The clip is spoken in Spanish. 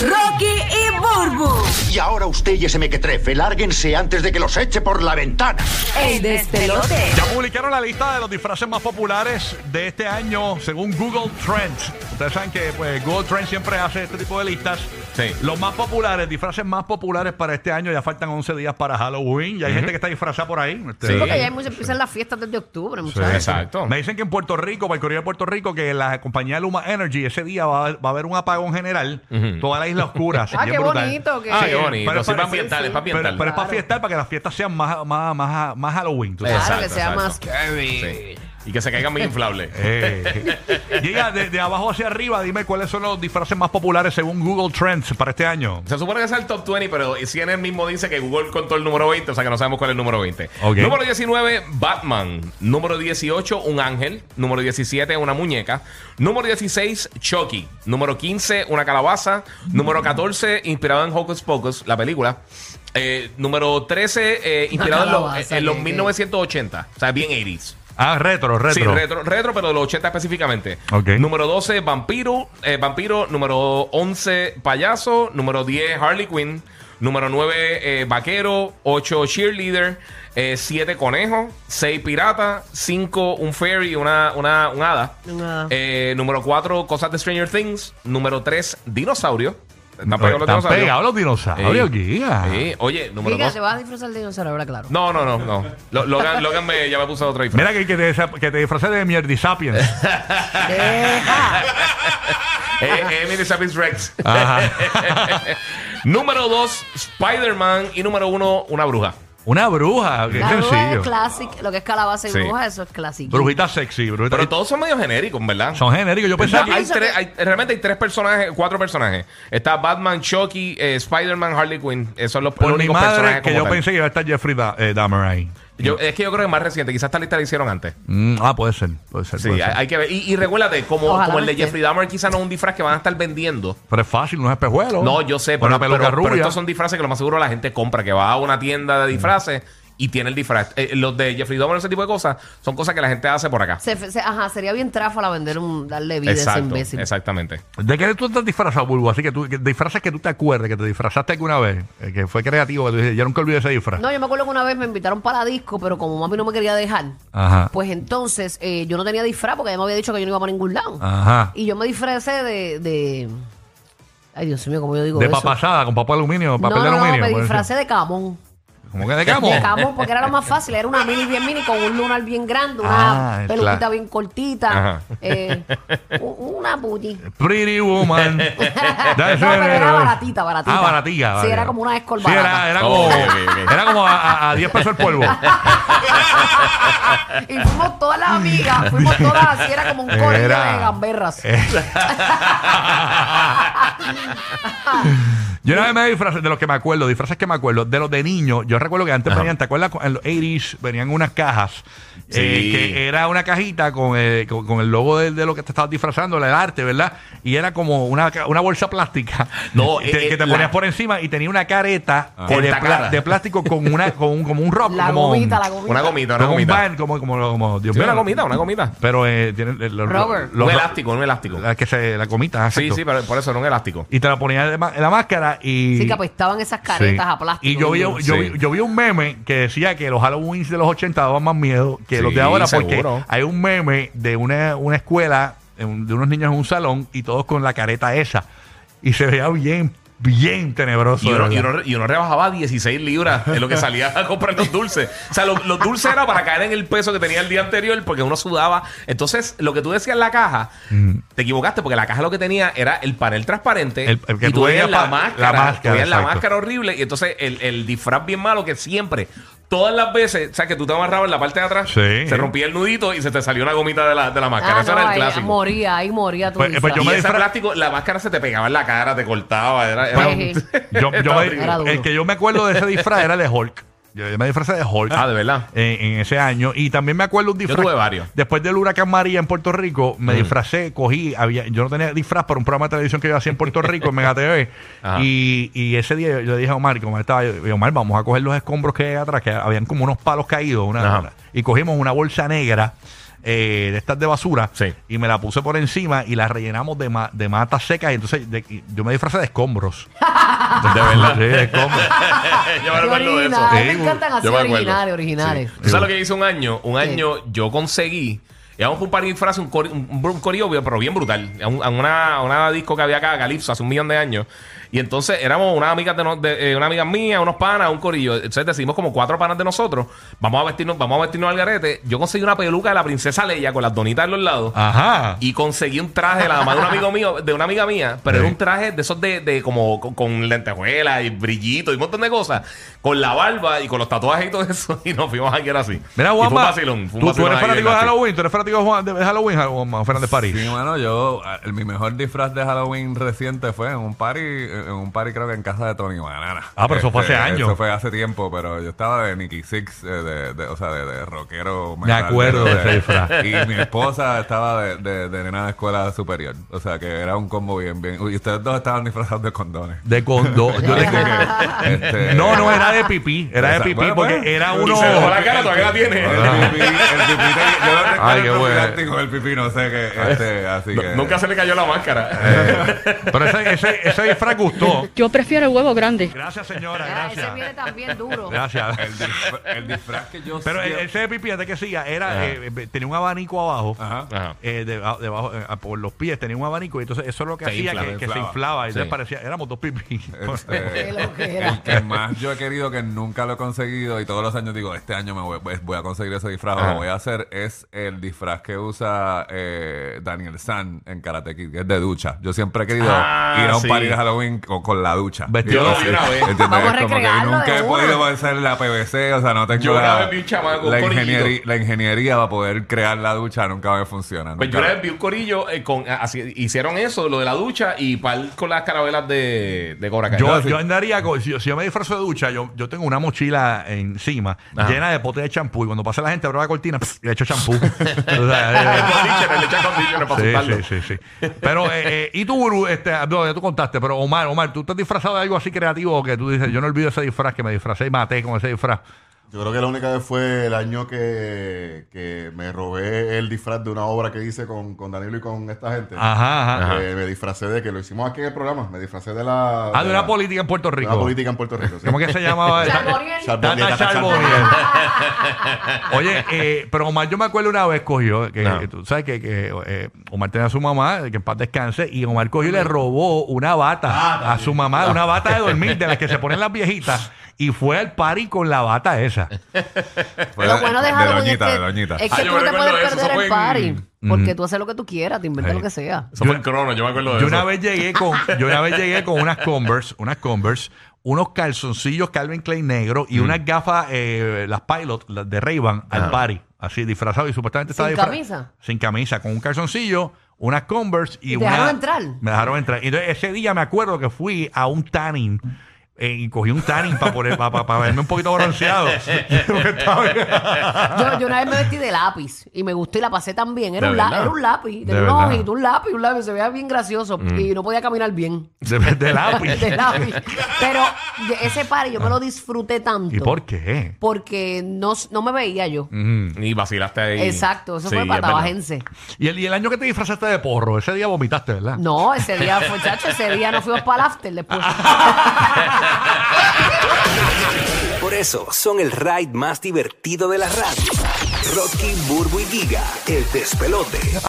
Rocky y Burbu. Y ahora usted y ese mequetrefe, lárguense antes de que los eche por la ventana. El despelote. Ya publicaron la lista de los disfraces más populares de este año según Google Trends. Ustedes saben que pues, Google Trends siempre hace este tipo de listas. Sí. Los más populares, disfraces más populares para este año. Ya faltan 11 días para Halloween. Y hay gente que está disfrazada por ahí. Este, Sí. Porque ya hay muchas- empiezan las fiestas desde octubre, Sí. muchachos. Exacto. Me dicen que en Puerto Rico, para el Correo de Puerto Rico, que la compañía Luma Energy ese día va a, haber- va a haber un apagón general. Toda la isla oscura. así, Ah, bien qué brutal. bonito. Que... Ah, qué bonito. pero Sí, para es para Pero, ambientar. pero es para Claro. fiestar, para que las fiestas sean más, más, más, más Halloween. tú Claro, que sea más Sí. Y que se caigan muy inflables. Eh, Llega de, de abajo hacia arriba, dime cuáles son los disfraces más populares según Google Trends para este año. Se supone que es el top 20, pero CNN mismo dice que Google contó el número 20, o sea que no sabemos cuál es el número 20. Ok. Número 19, Batman. Número 18, un ángel. Número 17, una muñeca. Número 16, Chucky. Número 15, una calabaza. Número 14, inspirado en Hocus Pocus, la película. Eh, número 13, eh, inspirado en, los- calabaza, en los que- 1980. O sea, bien 80s. Ah, retro, retro. Sí, retro, retro, pero de los 80 específicamente. Ok. Número 12, Vampiro. eh, Vampiro. Número 11, Payaso. Número 10, Harley Quinn. Número 9, eh, Vaquero. 8, Cheerleader. 7, Conejo. 6, Pirata. 5, un Fairy, una, una, un hada. Eh, número 4, Cosas de Stranger Things. Número 3, Dinosaurio. Están Están pegados los dinosaurios. pegados los dinosaurios, Sí. Giga. Sí. Oye, número Giga, 2. te vas a disfrazar de dinosaurio, ahora claro. No, no, no, no. Lo- Logan, Logan me, ya me puso otro disfraz. Mira que, que te, que te disfraces de Mierdisapiens. Deja. Eh, Emily Zapis Rex. Ajá. número 2, Spider-Man. Y número 1, una bruja. Una bruja, qué La bruja es sencillo. clásico. Lo que es calabaza y Sí. bruja, eso es clásico. Brujita sexy, brujita. Pero todos son medio genéricos, ¿verdad? Son genéricos. Yo pensaba que. hay pienso tres, que- hay- realmente hay tres personajes, cuatro personajes. Está Batman, Chucky, eh, Spider-Man, Harley Quinn. Esos son los, Por los mi únicos madre, personajes que como yo tal. pensé que iba a estar Jeffrey da eh, Dahmer ahí. Yo- es que yo creo que es más reciente. Quizás esta lista la hicieron antes. Mm, ah, puede ser. Puede ser. Sí, puede hay, ser. hay que ver. Y, y recuérdate, como, Ojalá como el de. Jeffrey Dahmer, quizás no es un disfraz que van a estar vendiendo. Pero es fácil, no es espejuelo. No, yo sé, pero, una peluca pero- estos son disfraces que lo más seguro la gente compra, que va a una tienda de disfraces y tiene el disfraz. Eh, los de Jeffrey Dahmer, ese tipo de cosas, son cosas que la gente hace por acá. Se- se- ajá, sería bien tráfala vender un, darle vida a ese Exacto, imbécil. exactamente. ¿De qué tú estás disfrazado, Bulbo? Así que tú, que disfraces que tú te acuerdes, que te disfrazaste alguna vez, eh, que fue creativo, que tú dices, yo nunca olvidé ese disfraz. No, yo me acuerdo que una vez me invitaron para disco, pero como mami no me quería dejar, Ajá. pues entonces eh, yo no tenía disfraz porque ella me había dicho que yo no iba para ningún lado. Ajá. Y yo me disfracé de, de... Ay, Dios mío, ¿cómo yo digo De eso? papasada, con papel de aluminio, papel no, de no, no, aluminio. me disfracé de camón. ¿Cómo que de camo? De camón, porque era lo más fácil. Era una mini bien mini con un lunar bien grande, una Ah, peluquita claro. bien cortita, Ajá. eh, u- una booty. Pretty woman. no, pero era baratita, baratita. Ah, baratita. Sí, era como una escort Sí, barata. era, era como, ok, ok, ok. era como a, a- a 10 pesos el polvo. y fuimos todas las amigas, fuimos todas así, era como un corillo Era- de gamberras. Yo una vez me disfrazé, de los que me acuerdo, disfraces que me acuerdo, de los de niño, yo recuerdo que antes venían, ¿te acuerdas? En los 80s venían unas cajas, Sí. eh, que era una cajita con, eh, con, con el logo de, de lo que te estabas disfrazando, el arte, ¿verdad? Y era como una, una bolsa plástica No, que, eh, que te la- ponías por encima y tenía una careta eh, de, pla- plástico con una con un, como un rock. La como, gomita, la gomita. Una gomita, una como un gomita. band, como, como, como, Dios Sí, mío. una gomita, una gomita. Pero eh, tiene los, los- un elástico, un elástico. la, que se, la gomita, Sí, exacto. sí, pero por eso era un elástico. Y te la ponías en la máscara y... Sí, que apestaban esas caretas Sí. a plástico. Y yo vi, yo, Sí. vi, yo vi un meme que decía que los Halloween de los 80 daban más miedo que Sí, los de ahora porque seguro. hay un meme de una, una escuela de unos niños en un salón y todos con la careta esa. Y se veía bien, bien tenebroso. Y de uno, y, uno, y uno rebajaba 16 libras en lo que salía a comprar los dulces. O sea, lo- los dulces era para caer en el peso que tenía el día anterior porque uno sudaba. Entonces, lo que tú decías en la caja, te equivocaste porque la caja lo que tenía era el panel transparente El- el que y tú tú veías veías la máscara. la máscara, la máscara horrible y entonces el, el disfraz bien malo que siempre... Todas las veces, o sea, que tú te amarrabas en la parte de atrás, Sí. se rompía el nudito y se te salió una gomita de la, de la máscara. Ah, Eso no, era el ahí clásico. moría, ahí moría tu Pues- pues disfraz. yo y me ese disfra- plástico, la máscara se te pegaba en la cara, te cortaba. Era, era un- Pues, Yo, yo Estaba me- horrible. Era duro. el que yo me acuerdo de ese disfraz era el de Hulk. Yo, yo me disfrazé de Hulk. Ah, ¿de verdad? En, en ese año. Y también me acuerdo un disfraz. tuve varios. Después del huracán María en Puerto Rico, me Mm. disfracé, cogí. Había, yo no tenía disfraz para un programa de televisión que yo hacía en Puerto Rico, en Mega TV. Ajá. Y, y ese día yo, yo le dije a Omar, como él estaba, yo, yo, Omar, vamos a coger los escombros que hay atrás, que habían como unos palos caídos. Una, Ajá. una- y cogimos una bolsa negra. Eh, de estas de basura Sí. y me la puse por encima y la rellenamos de, ma- de matas secas y entonces de- y yo me disfracé de escombros. De verdad. Sí, de escombros. yo me Qué recuerdo de eso. Sí, me encantan así acuerdo. originales, originales. ¿Tú sabes lo que hice un año? Un año yo conseguí. Íbamos por un par de disfraces, un, cori- un, un corillo, pero bien brutal. A, un- a una, a una disco que había acá, Calypso, hace un millón de años. Y entonces éramos unas amigas de, no- de- eh, una amiga mía, unos panas, un corillo. Entonces decidimos como cuatro panas de nosotros. Vamos a vestirnos, vamos a vestirnos al garete. Yo conseguí una peluca de la princesa Leia con las donitas en los lados. Ajá. Y conseguí un traje de la mamá de un amigo mío, de una amiga mía, pero Sí. era un traje de esos de, de como con, con lentejuelas y brillitos y un montón de cosas, con la barba y con los tatuajes y todo eso, y nos fuimos a era así. Mira, Y fue un Juanma, vacilón, fue un ¿tú, eres fanático de Halloween, tú eres fanático de Juan- de Halloween, Juan Fernández París. Sí, bueno, yo, el- mi mejor disfraz de Halloween reciente fue en un party, en un party creo que en casa de Tony Banana. Ah, pero eso fue hace años. Eso fue hace tiempo, pero yo estaba de Nicky Six, eh, de, de- o sea, de, de rockero. Me acuerdo de ese disfraz. Y mi esposa estaba de, de, de nena de escuela superior. O sea, que era un combo bien, bien. Y ustedes dos estaban disfrazados de condones. De condo. yo tengo- Este, no, no era de pipí, era de pipí Bueno, porque bueno. era uno. Y se dejó la cara, todavía la tiene. El pipí, el pipí, yo Ay, el qué bueno. del pipí, no sé qué, este, así No- que... Nunca se le cayó la máscara. Pero ese, ese, ese disfraz gustó. Yo prefiero el huevo grande. Gracias, señora, Ah, ese gracias. viene también duro. Gracias. El, disfra- el disfraz que yo Pero el- ese de pipí, antes que siga, era, eh, eh, tenía un abanico abajo. Ajá. Ajá. eh, deba- debajo, eh, por los pies tenía un abanico y entonces eso es lo que Se hacía infla, que, que se inflaba. inflaba y entonces Sí. parecía, éramos dos pipí. Este, Qué loquera. el que más yo he querido que nunca lo he conseguido y todos los años digo este año me voy, pues, voy a conseguir ese disfraz o Ajá. lo voy a hacer es el disfraz que usa eh, Daniel San en Karate Kid que es de ducha yo siempre he querido Ah, ir a un sí. party de Halloween con, con la ducha Vestido de sí, una vez. ¿entiendes? Vamos a como que recrearlo nunca de he una. podido hacer la PVC o sea no tengo Yo una la, vez vi un chamaco, un la, corillito. ingeniería, la ingeniería para poder crear la ducha nunca me funciona Pues yo nunca. una vez vi un corillo, eh, con, así, hicieron eso, lo de la ducha y par con las carabelas de, de Cobra Kai. Yo, yo andaría con, si, yo- si yo me disfrazo de ducha, yo, yo tengo una mochila encima Ajá. llena de potes de champú y cuando pasa la gente abro la cortina, pff, le echo champú. O sea, eh, conditioner, le echan conditioner para Sí, sí, sí, sí. Pero, eh, eh, y tú, Guru, este, no, ya tú contaste, pero Omar, Omar, ¿tú has disfrazado de algo así creativo que tú dices, yo no olvido ese disfraz, que me disfracé y maté con ese disfraz? Yo creo que la única vez fue el año que, que me robé el disfraz de una obra que hice con, con Danilo y con esta gente. Ajá, ajá. Eh, me disfracé de que lo hicimos aquí en el programa. Me disfracé de la. Ah, de una política en Puerto de Rico. una política en Puerto Rico. sí. ¿Cómo que se llamaba? Charboniel. Charboniel, Tata Charboniel. Oye, eh, pero Omar, yo me acuerdo una vez cogió, que Ajá. tú sabes que, que, eh, Omar tenía a su mamá, que en paz descanse, y Omar cogió y le robó una bata a su mamá, una bata de dormir, de las que se ponen las viejitas, y fue al party con la bata esa. Fue Lo bueno de de Halloween doñita, es de que, doñita. es Ah, que yo tú no te recuerdo puedes eso, eso perder fue el en- party. Porque tú haces lo que tú quieras, te inventas Sí. lo que sea. Eso fue en crono, yo me acuerdo de Yo eso. una vez llegué con, yo una vez llegué con unas Converse, unas Converse, unos calzoncillos Calvin Klein negro y unas gafas, eh, las Pilot, las de Ray-Ban, al party, así disfrazado y supuestamente estaba ¿Sin disfra- camisa? Sin camisa, con un calzoncillo, unas Converse y, ¿Y te una. dejaron entrar? Me dejaron entrar. Y entonces ese día me acuerdo que fui a un tanning. Eh, y cogí un tanning para poner para, verme un poquito bronceado. Yo, yo una vez me vestí de lápiz y me gustó y la pasé tan bien. Era, ¿De un, la- era un lápiz. ¿De Tenía verdad? ojitos, un lápiz, un lápiz. Se veía bien gracioso Mm. y no podía caminar bien. de, de lápiz. de lápiz. Pero ese party yo me lo disfruté tanto. ¿Y por qué? Porque no, no me veía yo. Y vacilaste ahí. Exacto, eso Sí, fue es para verdad. tabajense. Y el, y el año que te disfrazaste de porro, ese día vomitaste, ¿verdad? No, ese día fue, chacho, ese día nos fuimos para el after después. Por eso son el ride más divertido de la radio. Rocky, Burbu y Giga, el despelote.